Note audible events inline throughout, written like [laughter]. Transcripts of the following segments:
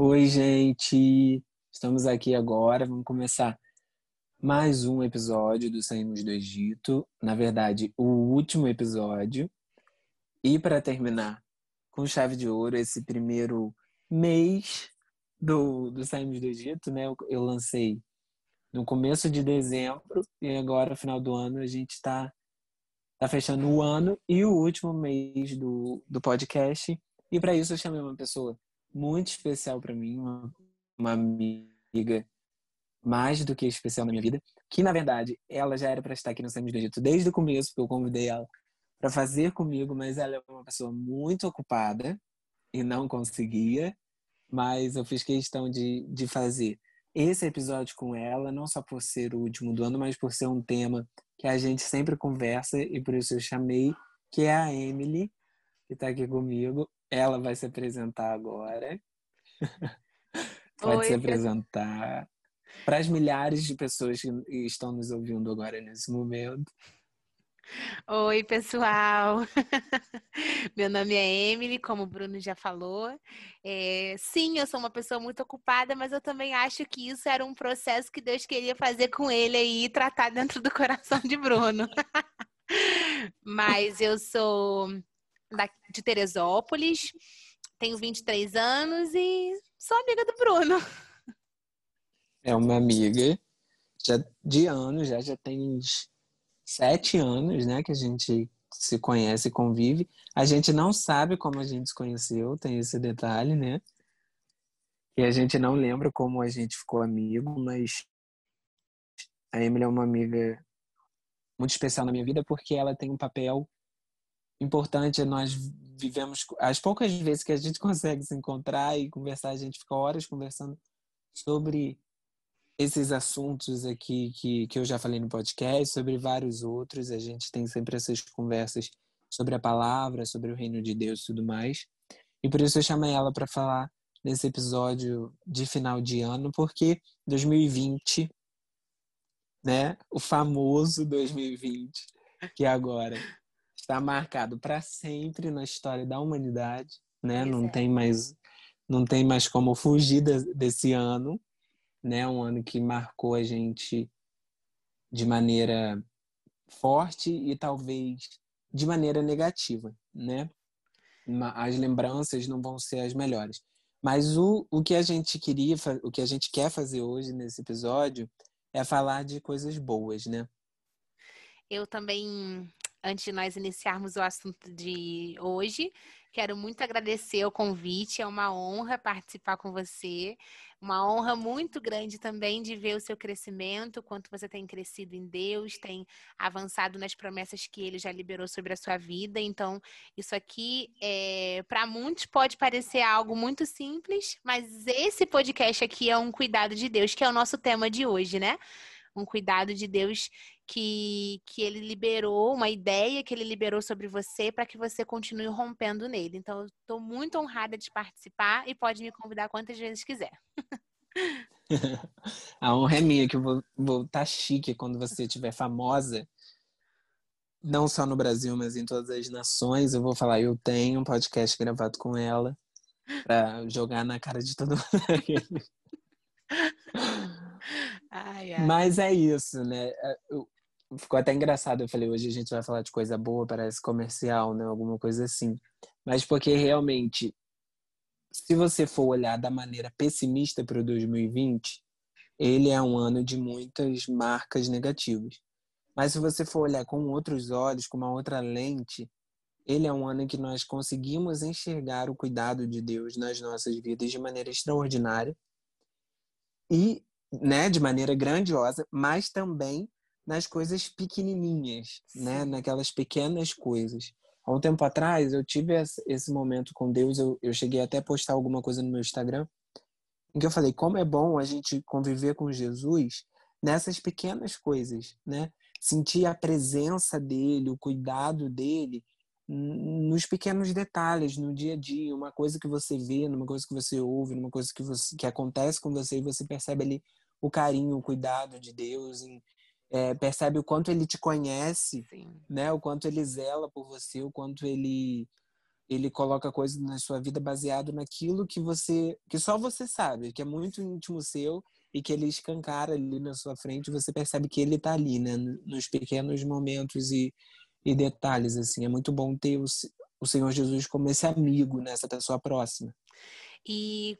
Oi, gente! Estamos aqui agora, vamos começar mais um episódio do Saímos do Egito. Na verdade, o último episódio. E para terminar com chave de ouro, esse primeiro mês do, do Saímos do Egito, né? Eu, eu lancei no começo de dezembro e agora, final do ano, a gente está tá fechando o ano e o último mês do, do podcast. E para isso eu chamei uma pessoa muito especial para mim, uma, uma amiga mais do que especial na minha vida, que na verdade ela já era para estar aqui no Semi do Egito desde o começo, porque eu convidei ela para fazer comigo, mas ela é uma pessoa muito ocupada e não conseguia, mas eu fiz questão de, de fazer esse episódio com ela, não só por ser o último do ano, mas por ser um tema que a gente sempre conversa e por isso eu chamei, que é a Emily, que está aqui comigo. Ela vai se apresentar agora. Pode Oi, se apresentar para as milhares de pessoas que estão nos ouvindo agora nesse momento. Oi, pessoal. [laughs] Meu nome é Emily, como o Bruno já falou. É, sim, eu sou uma pessoa muito ocupada, mas eu também acho que isso era um processo que Deus queria fazer com ele e tratar dentro do coração de Bruno. [laughs] mas eu sou de Teresópolis, tenho 23 anos e sou amiga do Bruno. É uma amiga já de anos, já, já tem sete anos, né, que a gente se conhece e convive. A gente não sabe como a gente se conheceu, tem esse detalhe, né? E a gente não lembra como a gente ficou amigo, mas a Emily é uma amiga muito especial na minha vida porque ela tem um papel importante, nós vivemos as poucas vezes que a gente [laughs] consegue se encontrar e conversar, a gente fica horas conversando sobre esses assuntos aqui que, que eu já falei no podcast, sobre vários outros. A gente tem sempre essas conversas sobre a palavra, sobre o reino de Deus e tudo mais. E por isso eu chamei ela para falar nesse episódio de final de ano, porque 2020, né, o famoso 2020, que agora está marcado para sempre na história da humanidade, né? Não é. tem mais não tem mais como fugir desse ano, né? Um ano que marcou a gente de maneira forte e talvez de maneira negativa, né? As lembranças não vão ser as melhores. Mas o, o que a gente queria, o que a gente quer fazer hoje nesse episódio é falar de coisas boas, né? Eu também antes de nós iniciarmos o assunto de hoje, quero muito agradecer o convite. É uma honra participar com você. Uma honra muito grande também de ver o seu crescimento, quanto você tem crescido em Deus, tem avançado nas promessas que Ele já liberou sobre a sua vida. Então, isso aqui, é, para muitos, pode parecer algo muito simples, mas esse podcast aqui é um cuidado de Deus, que é o nosso tema de hoje, né? um cuidado de Deus que, que ele liberou, uma ideia que ele liberou sobre você para que você continue rompendo nele. Então, eu estou muito honrada de participar e pode me convidar quantas vezes quiser. [laughs] A honra é minha, que eu vou estar tá chique quando você estiver famosa, não só no Brasil, mas em todas as nações. Eu vou falar, eu tenho um podcast gravado com ela para jogar na cara de todo mundo. [laughs] Ai, ai. Mas é isso, né? É, ficou até engraçado. Eu falei, hoje a gente vai falar de coisa boa, parece comercial, né? Alguma coisa assim. Mas porque realmente, se você for olhar da maneira pessimista para o 2020, ele é um ano de muitas marcas negativas. Mas se você for olhar com outros olhos, com uma outra lente, ele é um ano em que nós conseguimos enxergar o cuidado de Deus nas nossas vidas de maneira extraordinária. E né, de maneira grandiosa, mas também nas coisas pequenininhas, né, naquelas pequenas coisas. Há um tempo atrás, eu tive esse momento com Deus, eu, eu cheguei até a postar alguma coisa no meu Instagram, em que eu falei como é bom a gente conviver com Jesus nessas pequenas coisas, né? Sentir a presença dele, o cuidado dele nos pequenos detalhes, no dia a dia, uma coisa que você vê, numa coisa que você ouve, numa coisa que, você, que acontece com você e você percebe ali o carinho, o cuidado de Deus, em, é, percebe o quanto ele te conhece, Sim. né? O quanto ele zela por você, o quanto ele ele coloca coisas na sua vida baseado naquilo que você, que só você sabe, que é muito íntimo seu e que ele escancara ali na sua frente, você percebe que ele está ali, né, nos pequenos momentos e, e detalhes assim. É muito bom ter o, o Senhor Jesus como esse amigo nessa né, pessoa próxima. E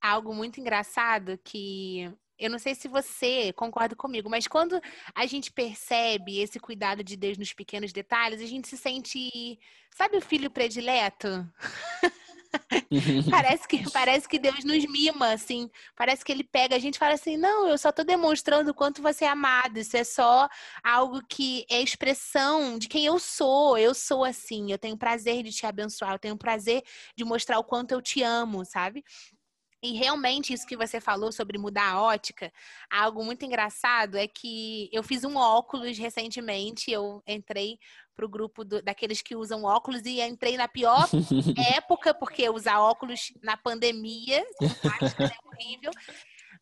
algo muito engraçado que eu não sei se você concorda comigo, mas quando a gente percebe esse cuidado de Deus nos pequenos detalhes, a gente se sente, sabe o filho predileto? [laughs] parece, que, parece que Deus nos mima, assim. Parece que ele pega a gente e fala assim: não, eu só estou demonstrando o quanto você é amado. Isso é só algo que é expressão de quem eu sou. Eu sou assim. Eu tenho prazer de te abençoar. Eu tenho prazer de mostrar o quanto eu te amo, sabe? E realmente isso que você falou sobre mudar a ótica, algo muito engraçado é que eu fiz um óculos recentemente, eu entrei para o grupo do, daqueles que usam óculos e entrei na pior [laughs] época, porque usar óculos na pandemia é horrível.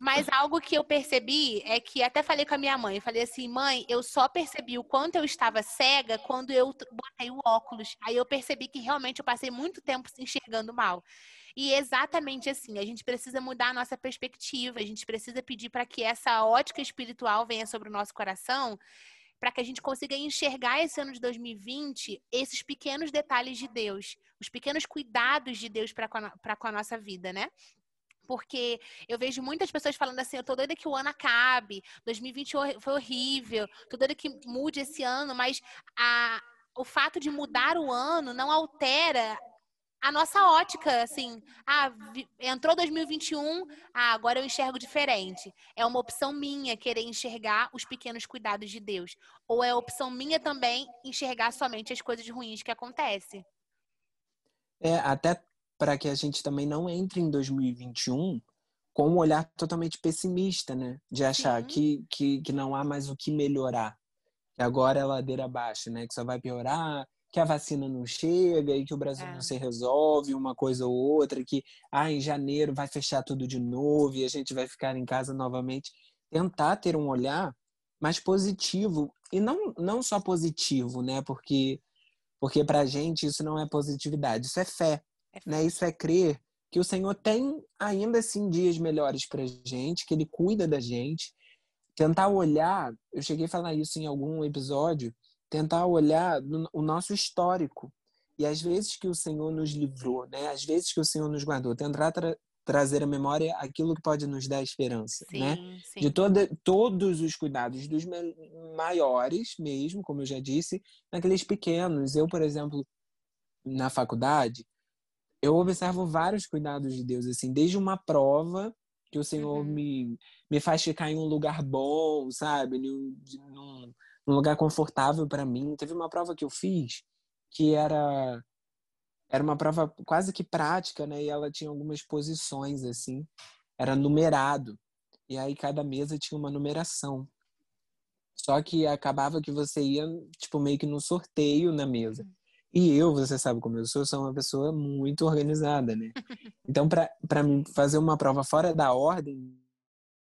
Mas algo que eu percebi é que até falei com a minha mãe, falei assim, mãe, eu só percebi o quanto eu estava cega quando eu botei o óculos. Aí eu percebi que realmente eu passei muito tempo se enxergando mal. E exatamente assim, a gente precisa mudar a nossa perspectiva, a gente precisa pedir para que essa ótica espiritual venha sobre o nosso coração, para que a gente consiga enxergar esse ano de 2020 esses pequenos detalhes de Deus, os pequenos cuidados de Deus para com, com a nossa vida, né? Porque eu vejo muitas pessoas falando assim, eu tô doida que o ano acabe, 2020 foi horrível, tô doida que mude esse ano, mas a, o fato de mudar o ano não altera a nossa ótica, assim, ah, entrou 2021, ah, agora eu enxergo diferente. É uma opção minha querer enxergar os pequenos cuidados de Deus. Ou é opção minha também enxergar somente as coisas ruins que acontecem. É, até para que a gente também não entre em 2021 com um olhar totalmente pessimista, né? De achar que, que, que não há mais o que melhorar. Que agora é ladeira abaixo, né? Que só vai piorar, que a vacina não chega e que o Brasil é. não se resolve uma coisa ou outra, que ah, em janeiro vai fechar tudo de novo e a gente vai ficar em casa novamente. Tentar ter um olhar mais positivo e não, não só positivo, né? Porque porque para a gente isso não é positividade, isso é fé. Né? Isso é crer que o Senhor tem ainda assim dias melhores para gente, que Ele cuida da gente. Tentar olhar, eu cheguei a falar isso em algum episódio, tentar olhar o nosso histórico. E às vezes que o Senhor nos livrou, né? Às vezes que o Senhor nos guardou, tentar tra trazer à memória aquilo que pode nos dar esperança, sim, né? Sim. De toda, todos os cuidados dos maiores mesmo, como eu já disse, naqueles pequenos. Eu, por exemplo, na faculdade, eu observo vários cuidados de Deus, assim, desde uma prova que o Senhor uhum. me, me faz ficar em um lugar bom, sabe? Num, num, um lugar confortável para mim. Teve uma prova que eu fiz que era era uma prova quase que prática, né? E ela tinha algumas posições assim, era numerado. E aí cada mesa tinha uma numeração. Só que acabava que você ia tipo meio que no sorteio na mesa. E eu, você sabe como eu sou, sou uma pessoa muito organizada, né? [laughs] Então, para mim fazer uma prova fora da ordem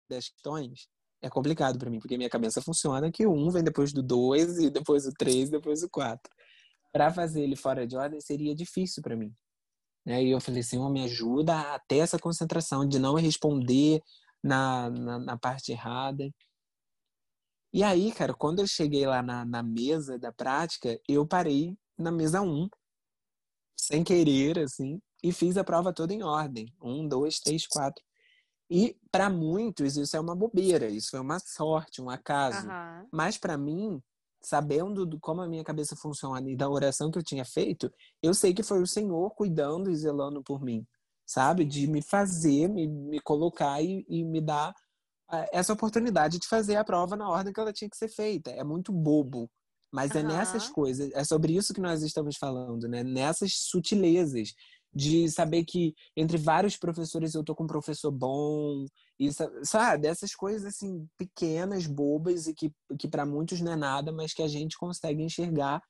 das questões, é complicado para mim, porque minha cabeça funciona que o um vem depois do dois e depois do três depois do quatro. Para fazer ele fora de ordem seria difícil para mim. Né? E eu falei, Senhor, me ajuda a ter essa concentração de não responder na, na, na parte errada. E aí, cara, quando eu cheguei lá na, na mesa da prática, eu parei na mesa um, sem querer, assim, e fiz a prova toda em ordem. Um, dois, três, quatro. E para muitos isso é uma bobeira, isso é uma sorte, um acaso. Uhum. Mas para mim, sabendo do, como a minha cabeça funciona e da oração que eu tinha feito, eu sei que foi o Senhor cuidando e zelando por mim, sabe? De me fazer, me, me colocar e, e me dar uh, essa oportunidade de fazer a prova na ordem que ela tinha que ser feita. É muito bobo. Mas uhum. é nessas coisas, é sobre isso que nós estamos falando, né? Nessas sutilezas de saber que entre vários professores eu tô com um professor bom, e sabe, essas coisas assim pequenas, bobas e que, que para muitos não é nada, mas que a gente consegue enxergar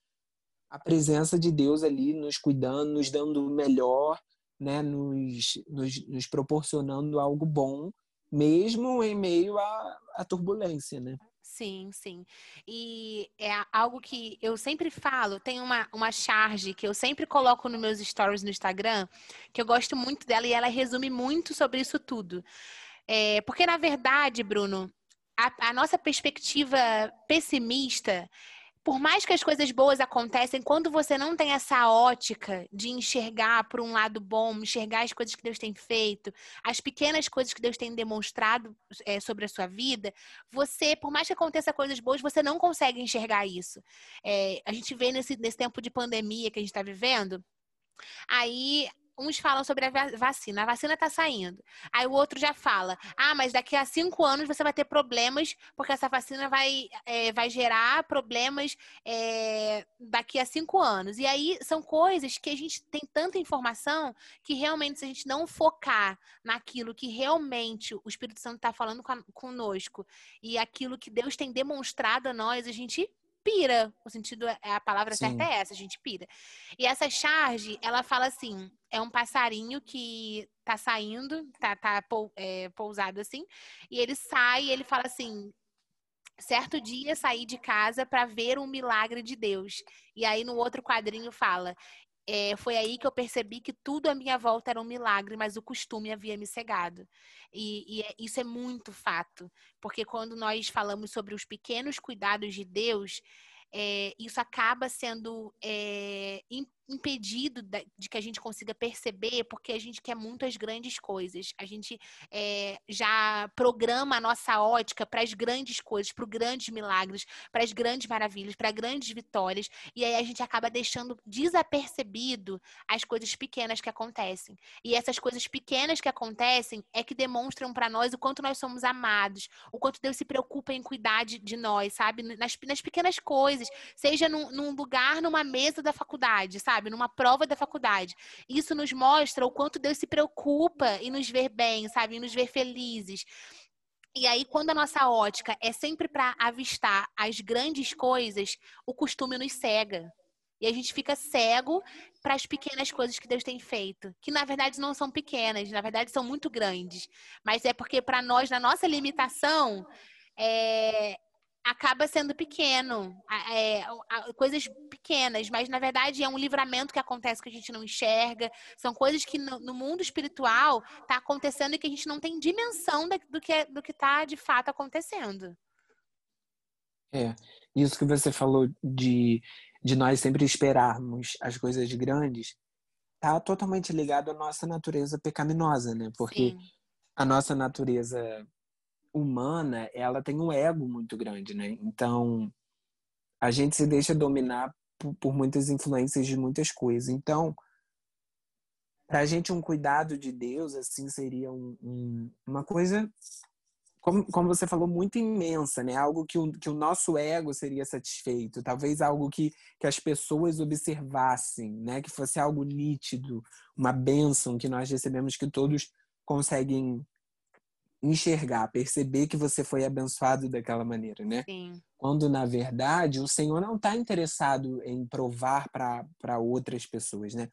a presença de Deus ali nos cuidando, nos dando o melhor, né, nos, nos, nos proporcionando algo bom, mesmo em meio à, à turbulência, né? Sim, sim. E é algo que eu sempre falo, tem uma, uma charge que eu sempre coloco nos meus stories no Instagram, que eu gosto muito dela e ela resume muito sobre isso tudo. É, porque, na verdade, Bruno, a, a nossa perspectiva pessimista por mais que as coisas boas acontecem, quando você não tem essa ótica de enxergar por um lado bom, enxergar as coisas que Deus tem feito, as pequenas coisas que Deus tem demonstrado é, sobre a sua vida, você, por mais que aconteça coisas boas, você não consegue enxergar isso. É, a gente vê nesse, nesse tempo de pandemia que a gente está vivendo, aí uns falam sobre a vacina, a vacina está saindo. Aí o outro já fala, ah, mas daqui a cinco anos você vai ter problemas, porque essa vacina vai, é, vai gerar problemas é, daqui a cinco anos. E aí são coisas que a gente tem tanta informação que realmente, se a gente não focar naquilo que realmente o Espírito Santo está falando conosco e aquilo que Deus tem demonstrado a nós, a gente pira. O sentido, é, a palavra Sim. certa é essa, a gente pira. E essa charge, ela fala assim: é um passarinho que tá saindo, tá, tá é, pousado assim, e ele sai e ele fala assim. Certo dia saí de casa para ver um milagre de Deus. E aí no outro quadrinho fala: é, foi aí que eu percebi que tudo à minha volta era um milagre, mas o costume havia me cegado. E, e é, isso é muito fato, porque quando nós falamos sobre os pequenos cuidados de Deus, é, isso acaba sendo é, impedido de que a gente consiga perceber, porque a gente quer muitas grandes coisas. A gente é, já programa a nossa ótica para as grandes coisas, para os grandes milagres, para as grandes maravilhas, para grandes vitórias, e aí a gente acaba deixando desapercebido as coisas pequenas que acontecem. E essas coisas pequenas que acontecem é que demonstram para nós o quanto nós somos amados, o quanto Deus se preocupa em cuidar de, de nós, sabe? Nas, nas pequenas coisas, seja num, num lugar, numa mesa da faculdade, sabe? Sabe? Numa prova da faculdade. Isso nos mostra o quanto Deus se preocupa em nos ver bem, sabe? Em nos ver felizes. E aí, quando a nossa ótica é sempre para avistar as grandes coisas, o costume nos cega. E a gente fica cego para as pequenas coisas que Deus tem feito, que na verdade não são pequenas, na verdade são muito grandes. Mas é porque para nós, na nossa limitação, é, acaba sendo pequeno, é, coisas pequenas, mas na verdade é um livramento que acontece que a gente não enxerga, são coisas que no, no mundo espiritual está acontecendo e que a gente não tem dimensão do que do que está de fato acontecendo. É, isso que você falou de, de nós sempre esperarmos as coisas grandes, tá totalmente ligado à nossa natureza pecaminosa, né? Porque Sim. a nossa natureza humana, ela tem um ego muito grande, né? Então, a gente se deixa dominar por, por muitas influências de muitas coisas. Então, para a gente um cuidado de Deus assim seria um, um, uma coisa como, como você falou muito imensa né algo que o, que o nosso ego seria satisfeito talvez algo que, que as pessoas observassem né que fosse algo nítido uma bênção que nós recebemos que todos conseguem enxergar, perceber que você foi abençoado daquela maneira, né? Sim. Quando, na verdade, o Senhor não está interessado em provar para outras pessoas, né?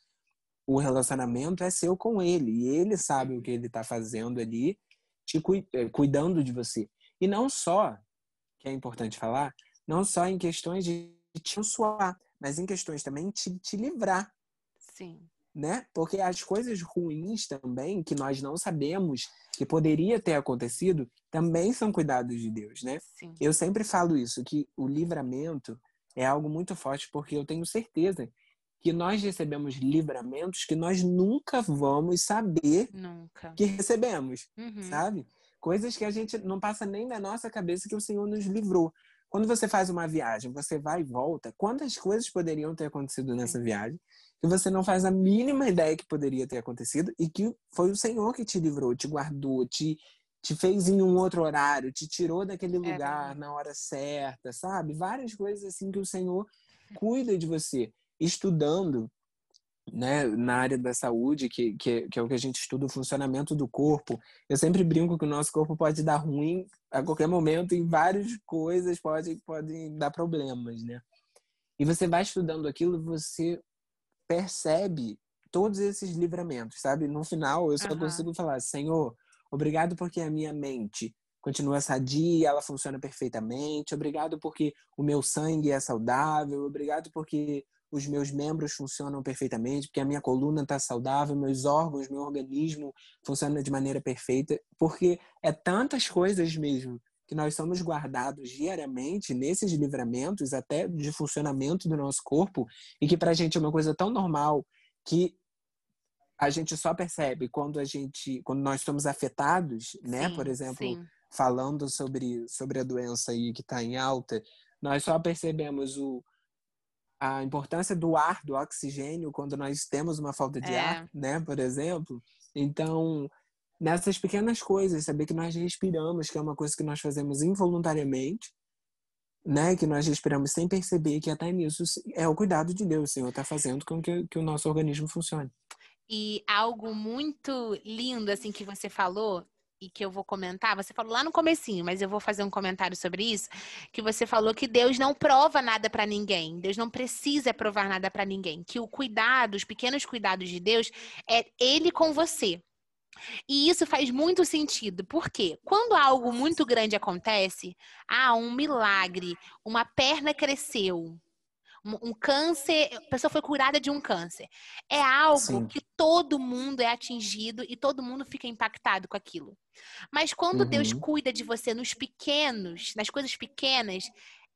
O relacionamento é seu com Ele, e Ele sabe o que Ele está fazendo ali, te eh, cuidando de você. E não só, que é importante falar, não só em questões de te abençoar, mas em questões também de te livrar. Sim né? Porque as coisas ruins também, que nós não sabemos que poderia ter acontecido, também são cuidados de Deus, né? Sim. Eu sempre falo isso, que o livramento é algo muito forte, porque eu tenho certeza que nós recebemos livramentos que nós nunca vamos saber nunca. que recebemos, uhum. sabe? Coisas que a gente não passa nem na nossa cabeça que o Senhor nos livrou. Quando você faz uma viagem, você vai e volta, quantas coisas poderiam ter acontecido nessa Sim. viagem que você não faz a mínima ideia que poderia ter acontecido e que foi o Senhor que te livrou, te guardou, te, te fez em um outro horário, te tirou daquele é lugar é na hora certa, sabe? Várias coisas assim que o Senhor cuida de você. Estudando, né, na área da saúde, que, que, que é o que a gente estuda, o funcionamento do corpo, eu sempre brinco que o nosso corpo pode dar ruim a qualquer momento em várias coisas, pode, pode dar problemas, né? E você vai estudando aquilo, você percebe todos esses livramentos, sabe? No final, eu só uhum. consigo falar, Senhor, obrigado porque a minha mente continua sadia, ela funciona perfeitamente. Obrigado porque o meu sangue é saudável. Obrigado porque os meus membros funcionam perfeitamente, porque a minha coluna está saudável, meus órgãos, meu organismo funciona de maneira perfeita, porque é tantas coisas mesmo que nós somos guardados diariamente nesses livramentos até de funcionamento do nosso corpo e que para a gente é uma coisa tão normal que a gente só percebe quando a gente quando nós somos afetados, né? Sim, Por exemplo, sim. falando sobre sobre a doença aí que está em alta, nós só percebemos o a importância do ar, do oxigênio, quando nós temos uma falta de É. ar, né, por exemplo. Então, nessas pequenas coisas, saber que nós respiramos, que é uma coisa que nós fazemos involuntariamente, né, que nós respiramos sem perceber, que até nisso é o cuidado de Deus, o Senhor está fazendo com que, que o nosso organismo funcione. E algo muito lindo, assim, que você falou, e que eu vou comentar, você falou lá no comecinho, mas eu vou fazer um comentário sobre isso, que você falou que Deus não prova nada para ninguém, Deus não precisa provar nada para ninguém, que o cuidado, os pequenos cuidados de Deus é ele com você. E isso faz muito sentido, porque quando algo muito grande acontece, ah, um milagre, uma perna cresceu, um, um câncer, a pessoa foi curada de um câncer. É algo Sim. que todo mundo é atingido e todo mundo fica impactado com aquilo. Mas quando Deus Uhum. cuida de você nos pequenos, nas coisas pequenas,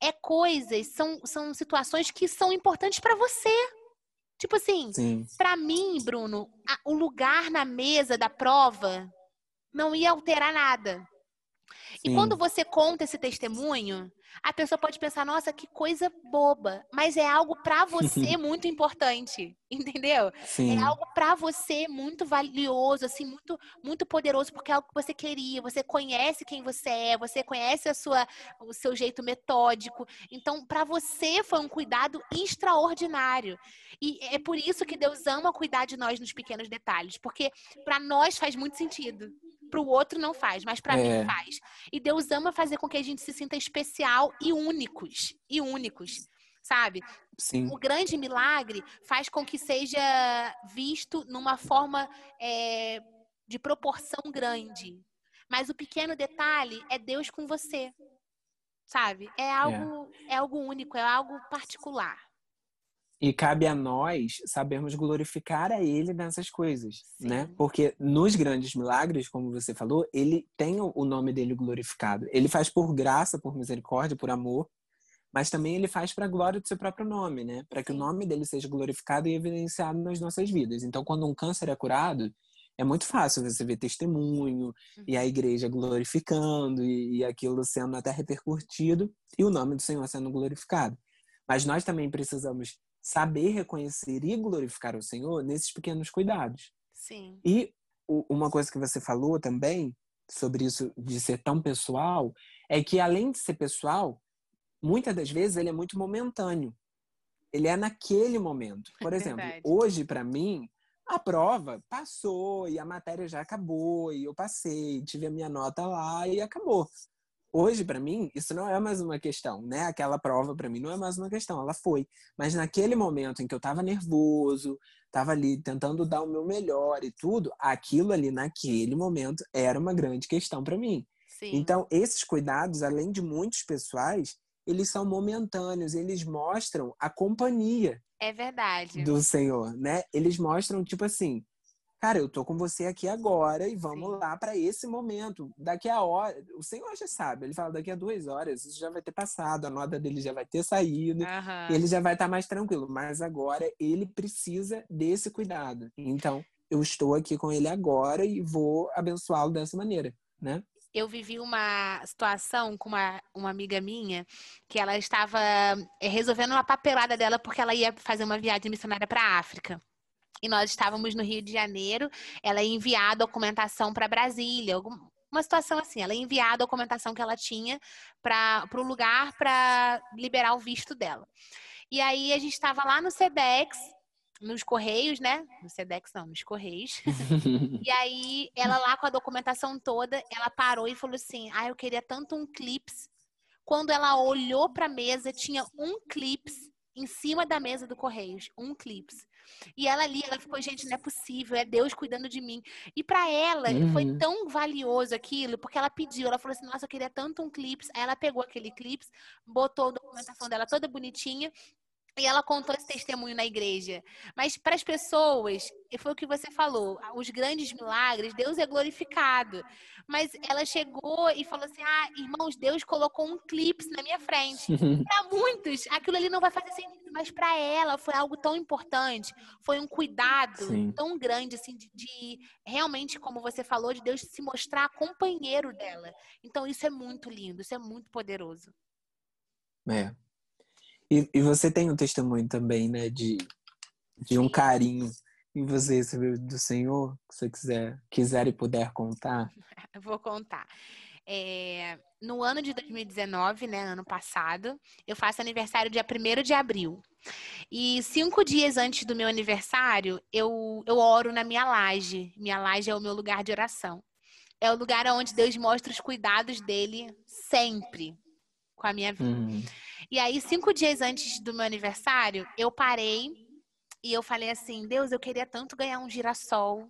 é coisas, são, são situações que são importantes para você. Tipo assim, Sim, Pra mim, Bruno, a- o lugar na mesa da prova não ia alterar nada. E quando você conta esse testemunho, a pessoa pode pensar, nossa, que coisa boba, mas é algo pra você [laughs] muito importante, [laughs] entendeu? É sim, algo pra você muito valioso, assim, muito muito poderoso, porque é algo que você queria, você conhece quem você é, você conhece a sua o seu jeito metódico. Então, pra você foi um cuidado extraordinário. E é por isso que Deus ama cuidar de nós nos pequenos detalhes, porque pra nós faz muito sentido. Pro outro não faz, mas pra É. mim faz. E Deus ama fazer com que a gente se sinta especial e únicos, e únicos, sabe? sim, o grande milagre faz com que seja visto numa forma é, de proporção grande. Mas o pequeno detalhe é Deus com você. Sabe? É algo, é. algo único, é algo particular. E cabe a nós sabermos glorificar a Ele nessas coisas, Sim. né? Porque nos grandes milagres, como você falou, Ele tem o nome dele glorificado. Ele faz por graça, por misericórdia, por amor, mas também Ele faz para a glória do seu próprio nome, né? Para que Sim. o nome dele seja glorificado e evidenciado nas nossas vidas. Então, quando um câncer é curado, é muito fácil você ver testemunho e a igreja glorificando e, e aquilo sendo até repercutido e o nome do Senhor sendo glorificado. Mas nós também precisamos saber reconhecer e glorificar o Senhor nesses pequenos cuidados. Sim. E uma coisa que você falou também sobre isso de ser tão pessoal é que além de ser pessoal, muitas das vezes ele é muito momentâneo. Ele é naquele momento. [laughs] Por exemplo, hoje para mim a prova passou e a matéria já acabou e eu passei, tive a minha nota lá e acabou. Hoje para mim isso não é mais uma questão, né? Aquela prova para mim não é mais uma questão, ela foi. Mas naquele momento em que eu tava nervoso, tava ali tentando dar o meu melhor e tudo, aquilo ali naquele momento era uma grande questão para mim. Sim. Então, esses cuidados, além de muitos pessoais, eles são momentâneos, eles mostram a companhia é verdade. do Senhor, né? Eles mostram tipo assim, cara, eu tô com você aqui agora e vamos Sim. lá para esse momento. Daqui a hora, o Senhor já sabe, ele fala daqui a duas horas, isso já vai ter passado, a nota dele já vai ter saído, Aham. ele já vai estar mais tranquilo. Mas agora ele precisa desse cuidado. Então, eu estou aqui com ele agora e vou abençoá-lo dessa maneira, né? eu vivi uma situação com uma, uma amiga minha que ela estava eh, resolvendo uma papelada dela porque ela ia fazer uma viagem missionária para a África. E nós estávamos no Rio de Janeiro, ela ia enviar a documentação para Brasília, algum- uma situação assim, ela ia enviar a documentação que ela tinha para o lugar para liberar o visto dela. E aí a gente estava lá no SEDEX, nos Correios, né? No SEDEX não, nos Correios. [laughs] E aí, ela lá com a documentação toda, ela parou e falou assim: Ah, eu queria tanto um clips. Quando ela olhou para a mesa, tinha um clips em cima da mesa do Correios. Um clips. E ela ali, ela ficou, gente, não é possível, é Deus cuidando de mim. E para ela Uhum. foi tão valioso aquilo, porque ela pediu, ela falou assim: "Nossa, eu queria tanto um clipe". Aí ela pegou aquele clipe, botou a documentação dela toda bonitinha e ela contou esse testemunho na igreja. Mas para as pessoas, e foi o que você falou, os grandes milagres, Deus é glorificado. Mas ela chegou e falou assim: "Ah, irmãos, Deus colocou um clipe na minha frente". [laughs] Para muitos, aquilo ali não vai fazer sentido, mas para ela foi algo tão importante, foi um cuidado Sim. tão grande assim de, de realmente, como você falou, de Deus se mostrar companheiro dela. Então isso é muito lindo, isso é muito poderoso. É. E, e você tem um testemunho também, né, de, de um carinho em você recebeu do Senhor, que você quiser, quiser e puder contar. [laughs] Eu vou contar. É, no ano de 2019, né, ano passado, eu faço aniversário dia 1 de abril. E cinco dias antes do meu aniversário, eu, eu oro na minha laje. Minha laje é o meu lugar de oração. É o lugar onde Deus mostra os cuidados dele sempre com a minha vida. Uhum. E aí, cinco dias antes do meu aniversário, eu parei e eu falei assim: Deus, eu queria tanto ganhar um girassol.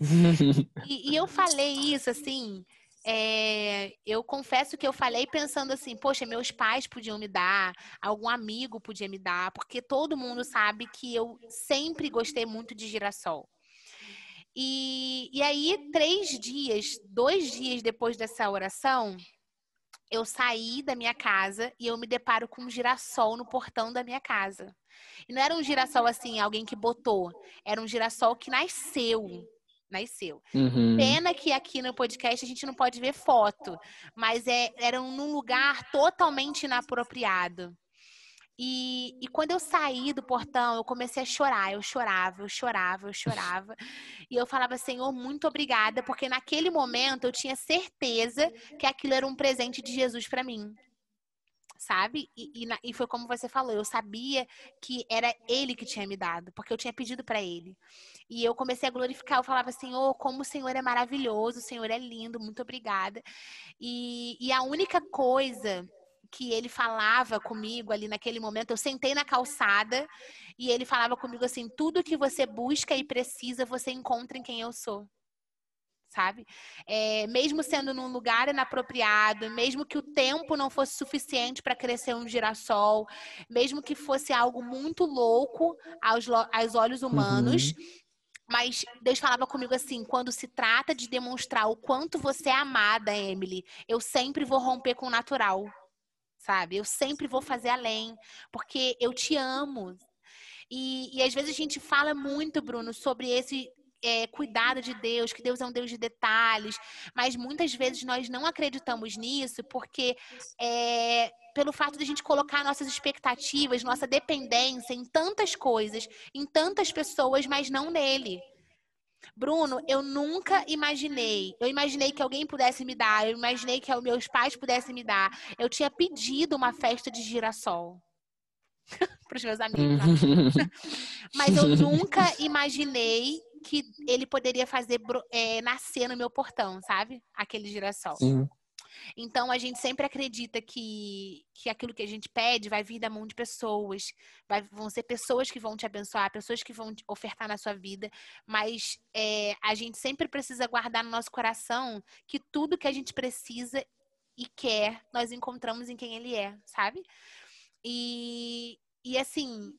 [laughs] E, e eu falei isso assim. é, eu confesso que eu falei pensando assim, poxa, meus pais podiam me dar, algum amigo podia me dar, porque todo mundo sabe que eu sempre gostei muito de girassol. E, e aí, três dias, dois dias depois dessa oração, eu saí da minha casa e eu me deparo com um girassol no portão da minha casa. E não era um girassol assim, alguém que botou, era um girassol que nasceu. Nasceu. Uhum. Pena que aqui no podcast a gente não pode ver foto, mas é, era num lugar totalmente inapropriado. E, e quando eu saí do portão, eu comecei a chorar. Eu chorava, eu chorava, eu chorava. E eu falava, Senhor, muito obrigada, porque naquele momento eu tinha certeza que aquilo era um presente de Jesus para mim. Sabe? E, e, na- e foi como você falou, eu sabia que era Ele que tinha me dado, porque eu tinha pedido para Ele. E eu comecei a glorificar, eu falava, Senhor, como o Senhor é maravilhoso, o Senhor é lindo, muito obrigada. E, e a única coisa que ele falava comigo ali naquele momento, eu sentei na calçada e ele falava comigo assim: tudo que você busca e precisa, você encontra em quem eu sou. Sabe? É, mesmo sendo num lugar inapropriado, mesmo que o tempo não fosse suficiente para crescer um girassol, mesmo que fosse algo muito louco aos, aos olhos humanos, mas Deus falava comigo assim: quando se trata de demonstrar o quanto você é amada, Emily, eu sempre vou romper com o natural. Sabe? Eu sempre vou fazer além, porque eu te amo. E, e às vezes a gente fala muito, Bruno, sobre esse é, cuidado de Deus, que Deus é um Deus de detalhes, mas muitas vezes nós não acreditamos nisso porque é, pelo fato de a gente colocar nossas expectativas, nossa dependência em tantas coisas, em tantas pessoas, mas não nele. Bruno, eu nunca imaginei. Eu imaginei que alguém pudesse me dar, eu imaginei que meus pais pudessem me dar. Eu tinha pedido uma festa de girassol [laughs] para os meus amigos. [laughs] Mas eu nunca imaginei que ele poderia fazer é, nascer no meu portão, sabe? Aquele girassol. Sim. Então a gente sempre acredita que, que aquilo que a gente pede vai vir da mão de pessoas, vai- vão ser pessoas que vão te abençoar, pessoas que vão ofertar na sua vida, mas é, a gente sempre precisa guardar no nosso coração que tudo que a gente precisa e quer, nós encontramos em quem ele é, sabe? E, e assim,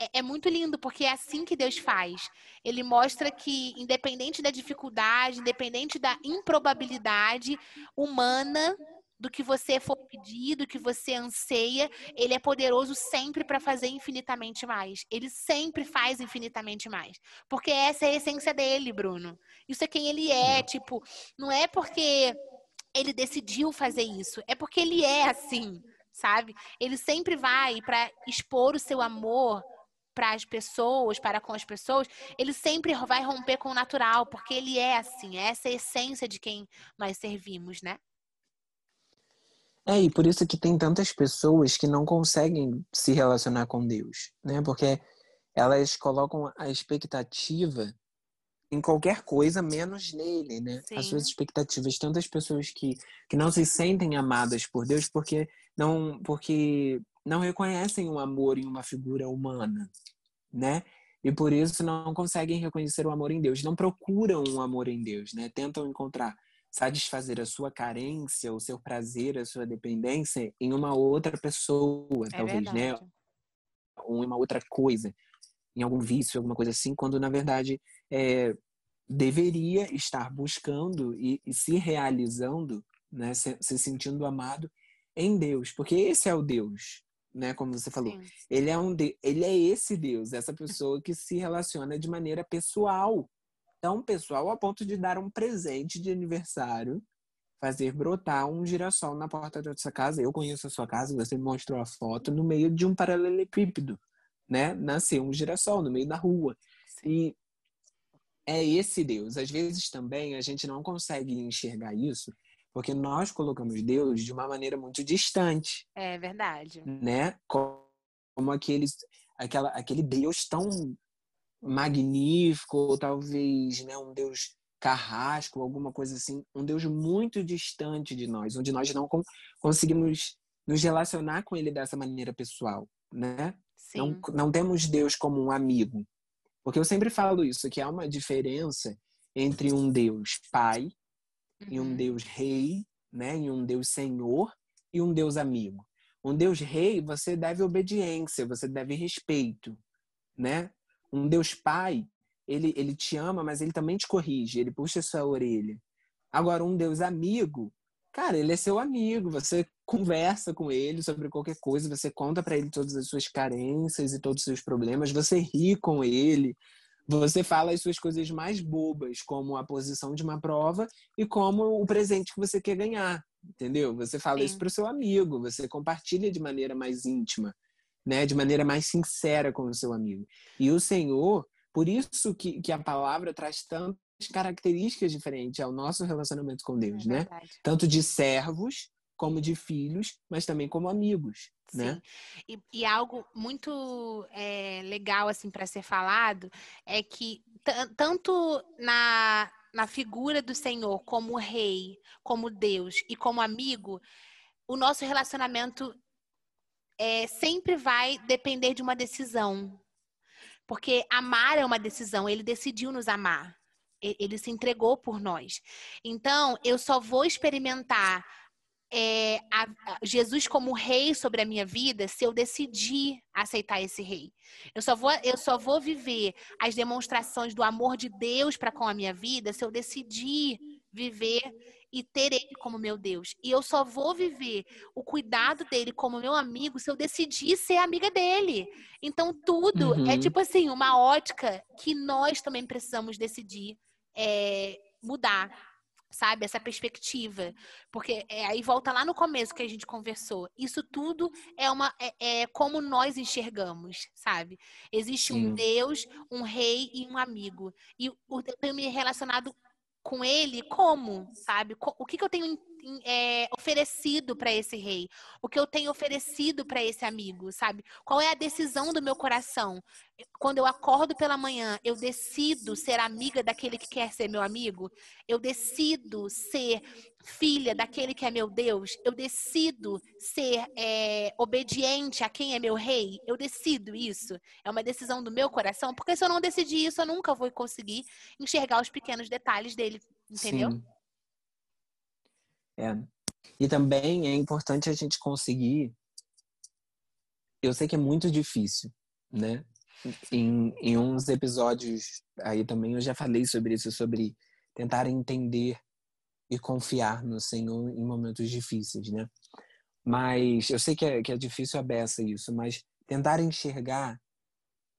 é, é muito lindo, porque é assim que Deus faz. Ele mostra que, independente da dificuldade, independente da improbabilidade humana, do que você for pedir, do que você anseia, ele é poderoso sempre para fazer infinitamente mais. Ele sempre faz infinitamente mais. Porque essa é a essência dele, Bruno. Isso é quem ele é. Tipo, não é porque ele decidiu fazer isso, é porque ele é assim, sabe? Ele sempre vai para expor o seu amor para as pessoas, para com as pessoas, ele sempre vai romper com o natural, porque ele é assim, essa é a essência de quem nós servimos, né? É, e por isso que tem tantas pessoas que não conseguem se relacionar com Deus, né? Porque elas colocam a expectativa em qualquer coisa menos nele, né? As Sim. suas expectativas, tantas pessoas que, que não se sentem amadas por Deus porque não porque não reconhecem o amor em uma figura humana, né? E por isso não conseguem reconhecer o amor em Deus, não procuram um amor em Deus, né? Tentam encontrar satisfazer a sua carência, o seu prazer, a sua dependência em uma outra pessoa, é talvez, né? verdade. né? Ou em uma outra coisa, em algum vício, alguma coisa assim, quando na verdade é, deveria estar buscando e, e se realizando, né? Se, se, sentindo amado em Deus, porque esse é o Deus, né? Como você falou, Sim. ele é um de, ele é esse Deus, essa pessoa que se relaciona de maneira pessoal tão pessoal a ponto de dar um presente de aniversário, fazer brotar um girassol na porta da sua casa. Eu conheço a sua casa, você me mostrou a foto no meio de um paralelepípedo, né? Nasceu um girassol no meio da rua. E é esse Deus. Às vezes também a gente não consegue enxergar isso porque nós colocamos Deus de uma maneira muito distante. É verdade. Né? Como aqueles, aquela, aquele Deus tão magnífico, ou talvez né, um Deus carrasco, alguma coisa assim, um Deus muito distante de nós, onde nós não conseguimos nos relacionar com ele dessa maneira pessoal, né? Sim. Não, não temos Deus como um amigo. Porque eu sempre falo isso, que há uma diferença entre um Deus pai uhum. e um uhum. Deus rei, né? E um Deus senhor e um Deus amigo. Um Deus rei, você deve obediência, você deve respeito, né? Um Deus Pai, ele, ele te ama, mas ele também te corrige, ele puxa sua orelha. Agora, um Deus amigo, cara, ele é seu amigo, você conversa com ele sobre qualquer coisa, você conta para ele todas as suas carências e todos os seus problemas, você ri com ele, você fala as suas coisas mais bobas, como a posição de uma prova e como o presente que você quer ganhar, entendeu? Você fala Sim. isso para o seu amigo, você compartilha de maneira mais íntima né, de maneira mais sincera com o seu amigo. E o Senhor, por isso que, que a palavra traz tantas características diferentes ao nosso relacionamento com Deus, é né? Tanto de servos como de filhos, mas também como amigos, né? Sim. né? E, e algo muito é, legal assim para ser falado é que tanto na na figura do Senhor como rei, como Deus e como amigo, o nosso relacionamento é, sempre vai depender de uma decisão. Porque amar é uma decisão, ele decidiu nos amar. Ele se entregou por nós. Então, eu só vou experimentar é, a, a Jesus como rei sobre a minha vida se eu decidir aceitar esse rei. Eu só vou, eu só vou viver as demonstrações do amor de Deus para com a minha vida se eu decidir viver e ter ele como meu Deus. E eu só vou viver o cuidado dele como meu amigo se eu decidir ser amiga dele. Então, tudo é uhum. é tipo assim, uma ótica que nós também precisamos decidir é, mudar. Sabe, essa perspectiva. Porque é, aí volta lá no começo que a gente conversou. Isso tudo é uma é, é como nós enxergamos, sabe? Existe Sim. um Deus, um rei e um amigo. E eu tenho me relacionado com ele como, sabe? O que, que eu tenho é, oferecido para esse rei? O que eu tenho oferecido para esse amigo, sabe? Qual é a decisão do meu coração? Quando eu acordo pela manhã, eu decido ser amiga daquele que quer ser meu amigo? Eu decido ser filha daquele que é meu Deus? Eu decido ser é, obediente a quem é meu rei? Eu decido isso? É uma decisão do meu coração? Porque se eu não decidir isso, eu nunca vou conseguir enxergar os pequenos detalhes dele, entendeu? Sim. É. E também é importante a gente conseguir. Eu sei que é muito difícil, né? Em, em uns episódios aí também eu já falei sobre isso, sobre tentar entender e confiar no Senhor em momentos difíceis, né? Mas eu sei que é, que é difícil a beça isso, mas tentar enxergar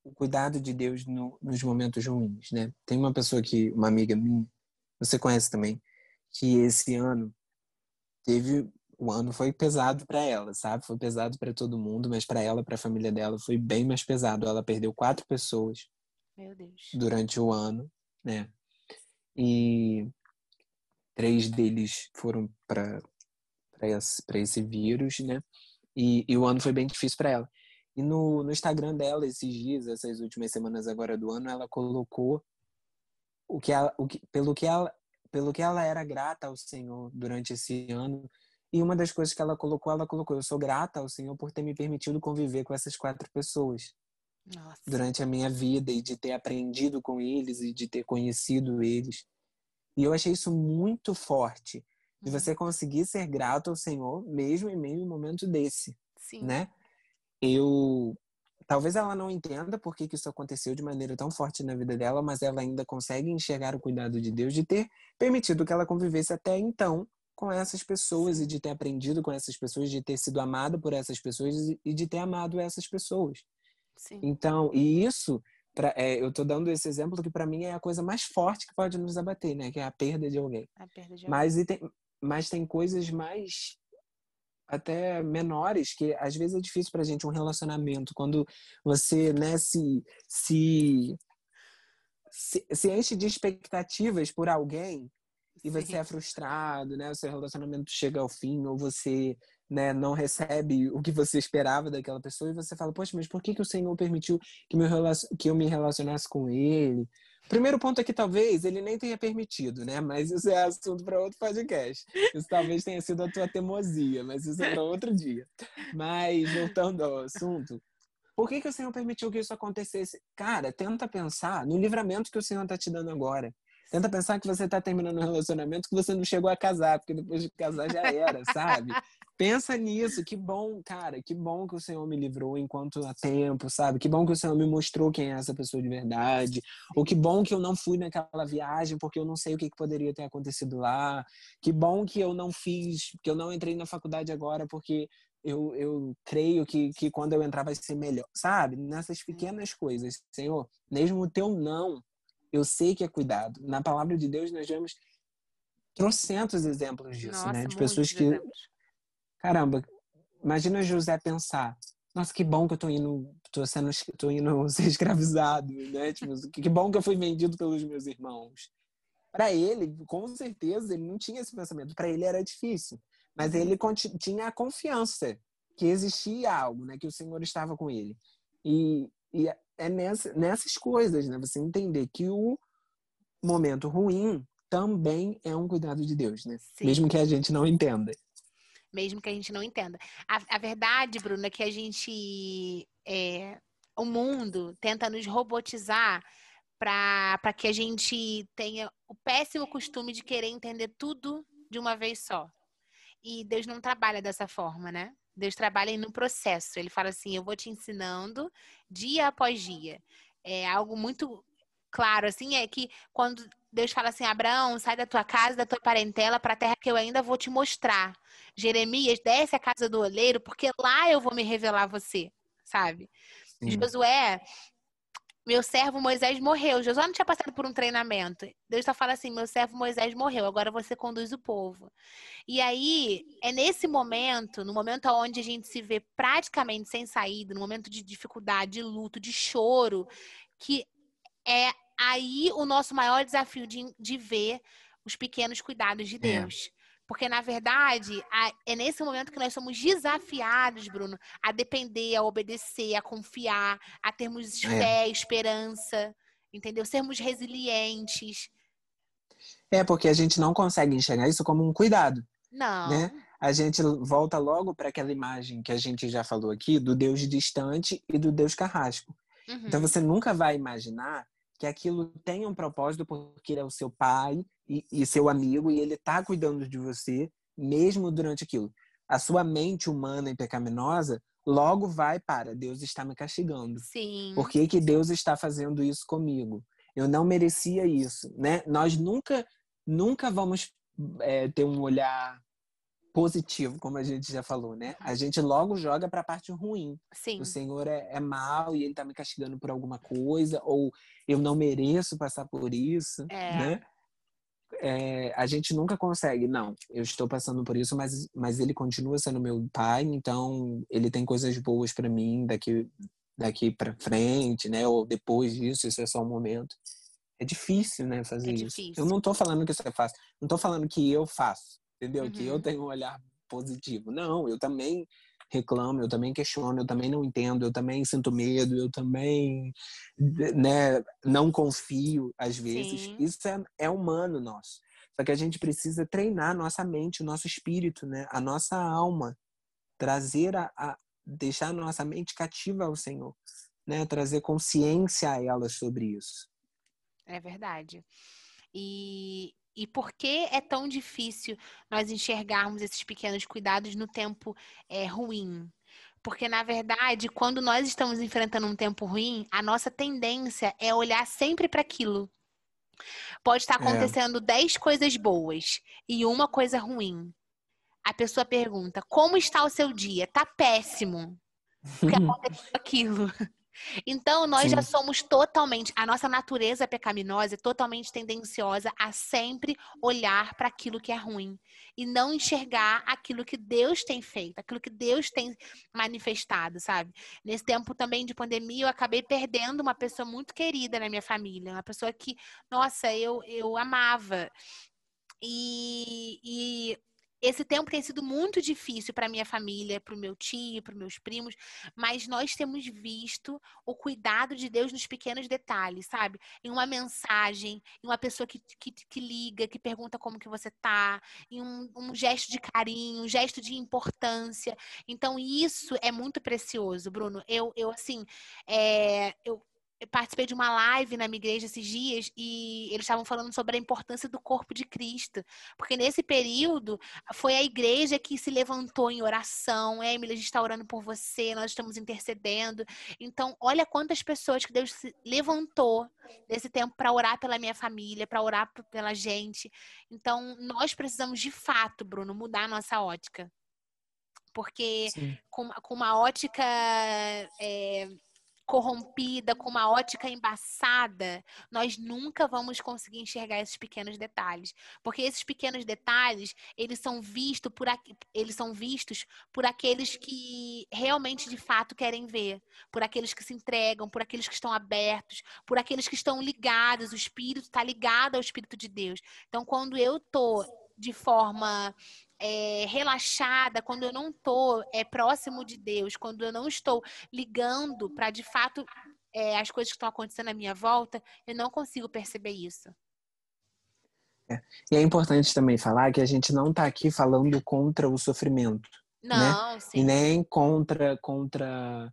o cuidado de Deus no, nos momentos ruins, né? Tem uma pessoa que, uma amiga minha, você conhece também, que esse ano teve o ano foi pesado para ela, sabe? Foi pesado para todo mundo, mas para ela, para a família dela, foi bem mais pesado. Ela perdeu quatro pessoas durante o ano, né? E três deles foram para esse, esse vírus, né? E, e, o ano foi bem difícil para ela. E no, no Instagram dela, esses dias, essas últimas semanas agora do ano, ela colocou o que ela, o que, pelo, que ela, pelo que ela era grata ao Senhor durante esse ano. E uma das coisas que ela colocou, ela colocou: Eu sou grata ao Senhor por ter me permitido conviver com essas quatro pessoas. Nossa. durante a minha vida e de ter aprendido com eles e de ter conhecido eles. E eu achei isso muito forte, de Uhum. você conseguir ser grato ao Senhor mesmo em meio a um momento desse, Sim. né? Eu talvez ela não entenda por que, que isso aconteceu de maneira tão forte na vida dela, mas ela ainda consegue enxergar o cuidado de Deus de ter permitido que ela convivesse até então com essas pessoas e de ter aprendido com essas pessoas, de ter sido amada por essas pessoas e de ter amado essas pessoas. Sim. Então, e isso, pra, é, eu tô dando esse exemplo que para mim é a coisa mais forte que pode nos abater, né? Que é a perda de alguém. A perda de Mas, e tem, mas tem coisas mais até menores que às vezes é difícil pra gente um relacionamento quando você né se se, se, se enche de expectativas por alguém e você Sim. é frustrado, né? O seu relacionamento chega ao fim ou você né, não recebe o que você esperava daquela pessoa e você fala, poxa, mas por que, que o Senhor permitiu que, meu, que eu me relacionasse com ele? Primeiro ponto é que talvez ele nem tenha permitido, né? Mas isso é assunto para outro podcast. Isso talvez tenha sido a tua teimosia, mas isso é para outro dia. Mas voltando ao assunto, por que, que o Senhor permitiu que isso acontecesse? Cara, tenta pensar no livramento que o Senhor está te dando agora. Tenta pensar que você está terminando um relacionamento que você não chegou a casar, porque depois de casar já era, sabe? Pensa nisso, que bom, cara, que bom que o Senhor me livrou enquanto há tempo, sabe? Que bom que o Senhor me mostrou quem é essa pessoa de verdade. Ou que bom que eu não fui naquela viagem porque eu não sei o que, que poderia ter acontecido lá. Que bom que eu não fiz, que eu não entrei na faculdade agora porque eu, eu creio que, que quando eu entrar vai ser melhor, sabe? Nessas pequenas coisas, Senhor, mesmo o teu não, eu sei que é cuidado. Na palavra de Deus nós vemos trocentos exemplos disso, Nossa, né? De pessoas que exemplos. Caramba, imagina José pensar, nossa, que bom que eu tô indo, tô sendo, tô indo [laughs] ser escravizado, né? Tipo, que bom que eu fui vendido pelos meus irmãos. Para ele, com certeza, ele não tinha esse pensamento. Para ele era difícil, mas ele tinha a confiança que existia algo, né? Que o Senhor estava com ele. E, e é nessa, nessas coisas, né? Você entender que o momento ruim também é um cuidado de Deus, né? Sim. Mesmo que a gente não entenda. Mesmo que a gente não entenda. A, a verdade, Bruna, é que a gente. é, o mundo tenta nos robotizar para que a gente tenha o péssimo costume de querer entender tudo de uma vez só. E Deus não trabalha dessa forma, né? Deus trabalha no processo. Ele fala assim: eu vou te ensinando dia após dia. É algo muito claro, assim, é que quando Deus fala assim: Abraão, sai da tua casa, da tua parentela, para a terra que eu ainda vou te mostrar. Jeremias, desce a casa do oleiro, porque lá eu vou me revelar a você, sabe? Sim. Josué, meu servo Moisés morreu. Josué não tinha passado por um treinamento. Deus só fala assim: meu servo Moisés morreu, agora você conduz o povo. E aí, é nesse momento, no momento onde a gente se vê praticamente sem saída, no momento de dificuldade, de luto, de choro, que é aí o nosso maior desafio de, de ver os pequenos cuidados de Deus. Porque, na verdade, a- é nesse momento que nós somos desafiados, Bruno, a depender, a obedecer, a confiar, a termos É. fé, esperança, entendeu? Sermos resilientes. É porque a gente não consegue enxergar isso como um cuidado, Não. né? A gente volta logo para aquela imagem que a gente já falou aqui do Deus distante e do Deus carrasco. Uhum. Então você nunca vai imaginar que aquilo tem um propósito porque ele é o seu pai e, e seu amigo e ele tá cuidando de você mesmo durante aquilo. A sua mente humana e pecaminosa logo vai para Deus está me castigando. Sim. Por que, que Deus está fazendo isso comigo? Eu não merecia isso, né? Nós nunca, nunca vamos é, ter um olhar positivo, como a gente já falou, né? A gente logo joga para a parte ruim. Sim. O Senhor é, é mal e Ele está me castigando por alguma coisa, ou eu não mereço passar por isso, É. né? É, a gente nunca consegue, não, eu estou passando por isso, mas, mas ele continua sendo meu pai, então ele tem coisas boas para mim daqui, daqui para frente, né? Ou depois disso, isso é só um momento. É difícil, né, fazer É isso. difícil. Eu não tô falando que isso é fácil, não tô falando que eu faço, entendeu? Que eu Uhum. tenho um olhar positivo. Não, eu também reclamo, eu também questiono, eu também não entendo, eu também sinto medo, eu também né, não confio às vezes. Sim. Isso é, é humano nosso. Só que a gente precisa treinar nossa mente, o nosso espírito, né? a nossa alma, trazer a, a deixar a nossa mente cativa ao Senhor. né, trazer consciência a elas sobre isso. É verdade. E, e por que é tão difícil nós enxergarmos esses pequenos cuidados no tempo é, ruim? Porque, na verdade, quando nós estamos enfrentando um tempo ruim, a nossa tendência é olhar sempre para aquilo. Pode estar é. acontecendo é. coisas boas e uma coisa ruim. A pessoa pergunta: Como está o seu dia? Tá péssimo. Porque [laughs] aconteceu aquilo. Então, nós Sim. já somos totalmente, a nossa natureza pecaminosa é totalmente tendenciosa a sempre olhar para aquilo que é ruim e não enxergar aquilo que Deus tem feito, aquilo que Deus tem manifestado, sabe? Nesse tempo também de pandemia, eu acabei perdendo uma pessoa muito querida na minha família, uma pessoa que, nossa, eu, eu amava. E, e esse tempo tem sido muito difícil para minha família, para o meu tio, para meus primos, mas nós temos visto o cuidado de Deus nos pequenos detalhes, sabe? Em uma mensagem, em uma pessoa que, que, que liga, que pergunta como que você tá, em um, um, gesto de carinho, um gesto de importância. Então, isso é muito precioso, Bruno. Eu, eu assim, é, eu, eu participei de uma live na minha igreja esses dias e eles estavam falando sobre a importância do corpo de Cristo. Porque nesse período foi a igreja que se levantou em oração. Emily, a gente está orando por você, nós estamos intercedendo. Então, olha quantas pessoas que Deus se levantou nesse tempo para orar pela minha família, para orar pela gente. Então, nós precisamos de fato, Bruno, mudar a nossa ótica. Porque com, com, uma ótica. É, corrompida, com uma ótica embaçada, nós nunca vamos conseguir enxergar esses pequenos detalhes, porque esses pequenos detalhes, eles são vistos por eles são vistos por aqueles que realmente de fato querem ver, por aqueles que se entregam, por aqueles que estão abertos, por aqueles que estão ligados, o espírito está ligado ao espírito de Deus. Então, quando eu tô de forma é, relaxada, quando eu não estou é, próximo de Deus, quando eu não estou ligando para de fato é, as coisas que estão acontecendo à minha volta, eu não consigo perceber isso. É. E é importante também falar que a gente não está aqui falando contra o sofrimento. Né? Não, né? sim. E nem contra contra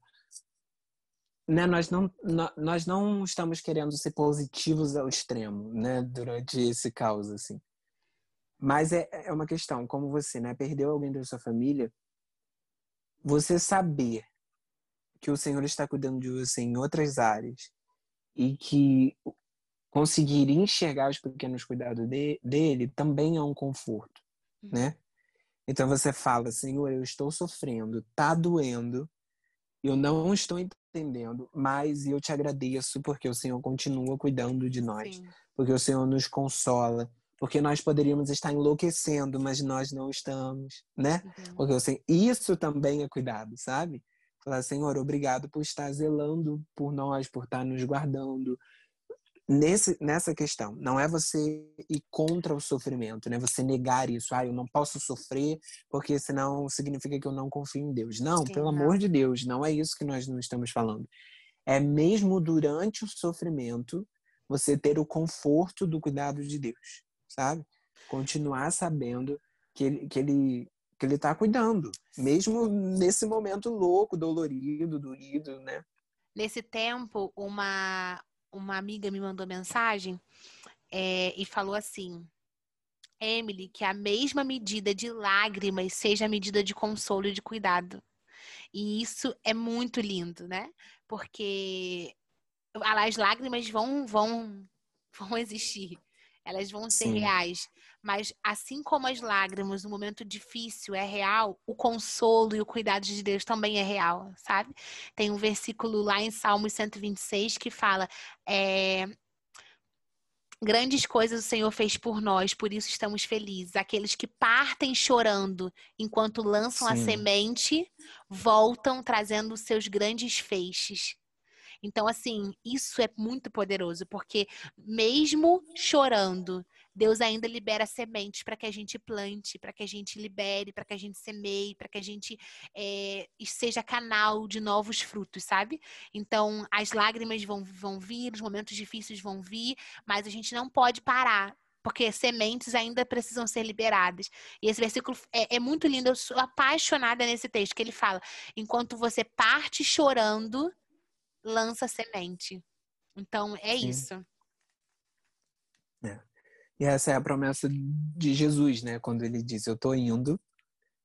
né, nós não nós não estamos querendo ser positivos ao extremo, né, durante esse caos assim. Mas é, é uma questão, como você, né, perdeu alguém da sua família, você saber que o Senhor está cuidando de você em outras áreas e que conseguir enxergar os pequenos cuidados de, dele também é um conforto, uhum. né? Então você fala, Senhor, eu estou sofrendo, tá doendo, eu não estou entendendo, mas eu te agradeço porque o Senhor continua cuidando de nós, Sim. porque o Senhor nos consola, porque nós poderíamos estar enlouquecendo, mas nós não estamos, né? Uhum. Porque assim, isso também é cuidado, sabe? Falar, Senhor, obrigado por estar zelando por nós, por estar nos guardando. Nesse, nessa questão, não é você ir contra o sofrimento, né? Você negar isso, ah, eu não posso sofrer porque senão significa que eu não confio em Deus. Não, Sim, pelo não. amor de Deus, não é isso que nós não estamos falando. É mesmo durante o sofrimento você ter o conforto do cuidado de Deus sabe? Continuar sabendo que ele, que ele, que ele tá cuidando, mesmo nesse momento louco, dolorido, doído, né? Nesse tempo, uma, uma amiga me mandou mensagem é, e falou assim: Emily, que a mesma medida de lágrimas seja a medida de consolo e de cuidado. E isso é muito lindo, né? Porque as lágrimas vão, vão, [laughs] vão existir elas vão ser Sim. reais. Mas assim como as lágrimas no momento difícil é real, o consolo e o cuidado de Deus também é real, sabe? Tem um versículo lá em Salmos 126 que fala: é, Grandes coisas o Senhor fez por nós, por isso estamos felizes. Aqueles que partem chorando enquanto lançam Sim. a semente, voltam trazendo seus grandes feixes. Então, assim, isso é muito poderoso, porque mesmo chorando, Deus ainda libera sementes para que a gente plante, para que a gente libere, para que a gente semeie, para que a gente é, seja canal de novos frutos, sabe? Então, as lágrimas vão, vão vir, os momentos difíceis vão vir, mas a gente não pode parar porque sementes ainda precisam ser liberadas. E esse versículo é, é, muito lindo, eu sou apaixonada nesse texto, que ele fala: enquanto você parte chorando, lança semente. Então, é Sim. isso. É. E essa é a promessa de Jesus, né? Quando ele diz: Eu tô indo,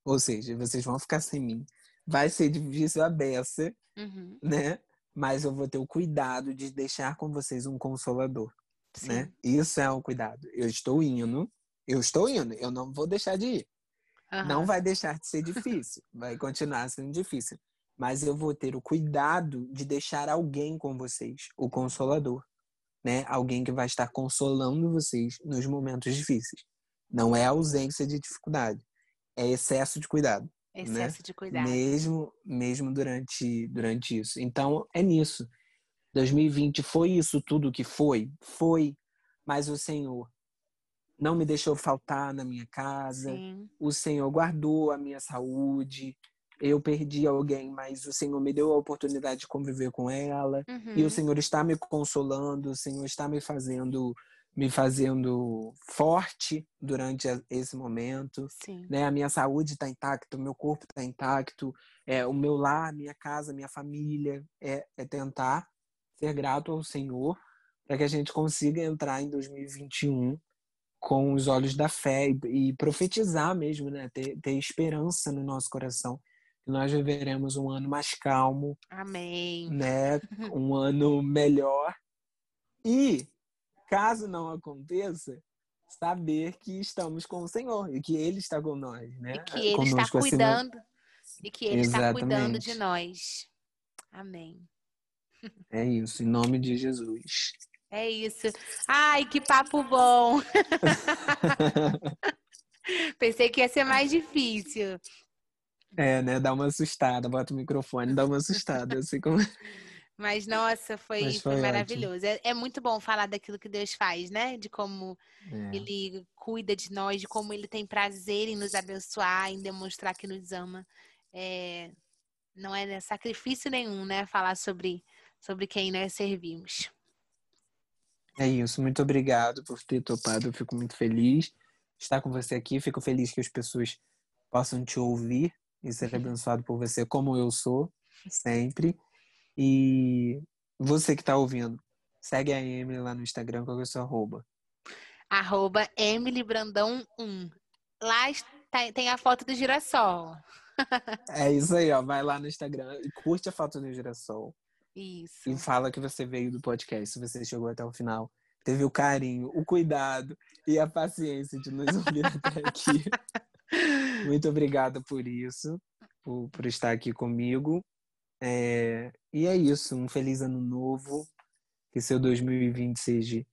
ou seja, vocês vão ficar sem mim. Vai ser difícil a beça, uhum. né? Mas eu vou ter o cuidado de deixar com vocês um consolador, Sim. né? Isso é o cuidado. Eu estou indo, eu estou indo, eu não vou deixar de ir. Uhum. Não vai deixar de ser difícil, vai continuar sendo difícil. Mas eu vou ter o cuidado de deixar alguém com vocês, o consolador, né? Alguém que vai estar consolando vocês nos momentos difíceis. Não é ausência de dificuldade, é excesso de cuidado. Né? Excesso né? de cuidado. Mesmo, mesmo durante, durante isso. Então, é nisso. 2020 foi isso tudo que foi? Foi. Mas o Senhor não me deixou faltar na minha casa. Sim. O Senhor guardou a minha saúde. Eu perdi alguém, mas o Senhor me deu a oportunidade de conviver com ela. Uhum. E o uhum. Senhor está me consolando, o Senhor está me fazendo me fazendo forte durante esse momento. Sim. Né? A minha saúde está intacta, o meu corpo está intacto, é, o meu lar, minha casa, minha família. É, é tentar ser grato ao Senhor para que a gente consiga entrar em 2021 com os olhos da fé e, e profetizar mesmo, né? ter, ter esperança no nosso coração que nós viveremos um ano mais calmo. Amém. Né? [laughs] Um ano melhor. E caso não aconteça, saber que estamos com o Senhor e que Ele está com nós, né? E que Ele Conosco, está cuidando assim, e que Ele Exatamente. está cuidando de nós. Amém. [laughs] É isso, em nome de Jesus. É isso. Ai, que papo bom! [laughs] Pensei que ia ser mais difícil. É, né? Dá uma assustada, bota o microfone, dá uma assustada, assim como. [laughs] Mas, nossa, foi, Mas foi, foi maravilhoso. É, é, muito bom falar daquilo que Deus faz, né? De como é. Ele cuida de nós, de como Ele tem prazer em nos abençoar, em demonstrar que nos ama. É, não é sacrifício nenhum, né? Falar sobre, sobre quem nós servimos. É isso. Muito obrigado por ter topado. Eu fico muito feliz de estar com você aqui. Fico feliz que as pessoas possam te ouvir e ser abençoado por você, como eu sou, sempre. E você que está ouvindo, segue a Emily lá no Instagram, qual é o seu arroba? Arroba Emily Brandão 1. Lá tem a foto do girassol. [laughs] É isso aí, ó. Vai lá no Instagram e curte a foto do girassol. Isso. E fala que você veio do podcast, se você chegou até o final. Teve o carinho, o cuidado e a paciência de nos ouvir [laughs] até aqui. [laughs] Muito obrigada por isso, por, por estar aqui comigo. É, e é isso, um feliz ano novo, que seu 2020 seja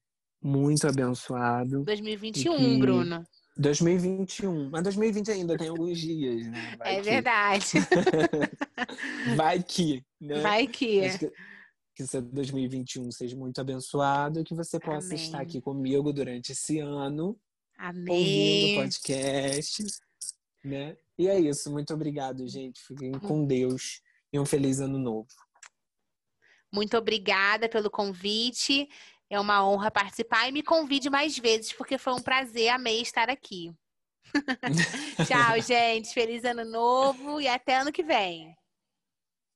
muito abençoado. 2021, que... Bruno. 2021, mas 2020 ainda tem alguns dias, né? Vai é que... verdade. [laughs] Vai que, né? Vai que. que. Que seu 2021 seja muito abençoado, que você possa Amém. estar aqui comigo durante esse ano, Amém. ouvindo o podcast, né? E é isso, muito obrigado, gente. Fiquem com Deus e um feliz ano novo. Muito obrigada pelo convite. É uma honra participar e me convide mais vezes, porque foi um prazer, amei estar aqui. [laughs] Tchau, gente. Feliz ano novo e até ano que vem.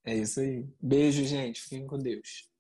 É isso aí. Beijo, gente. Fiquem com Deus.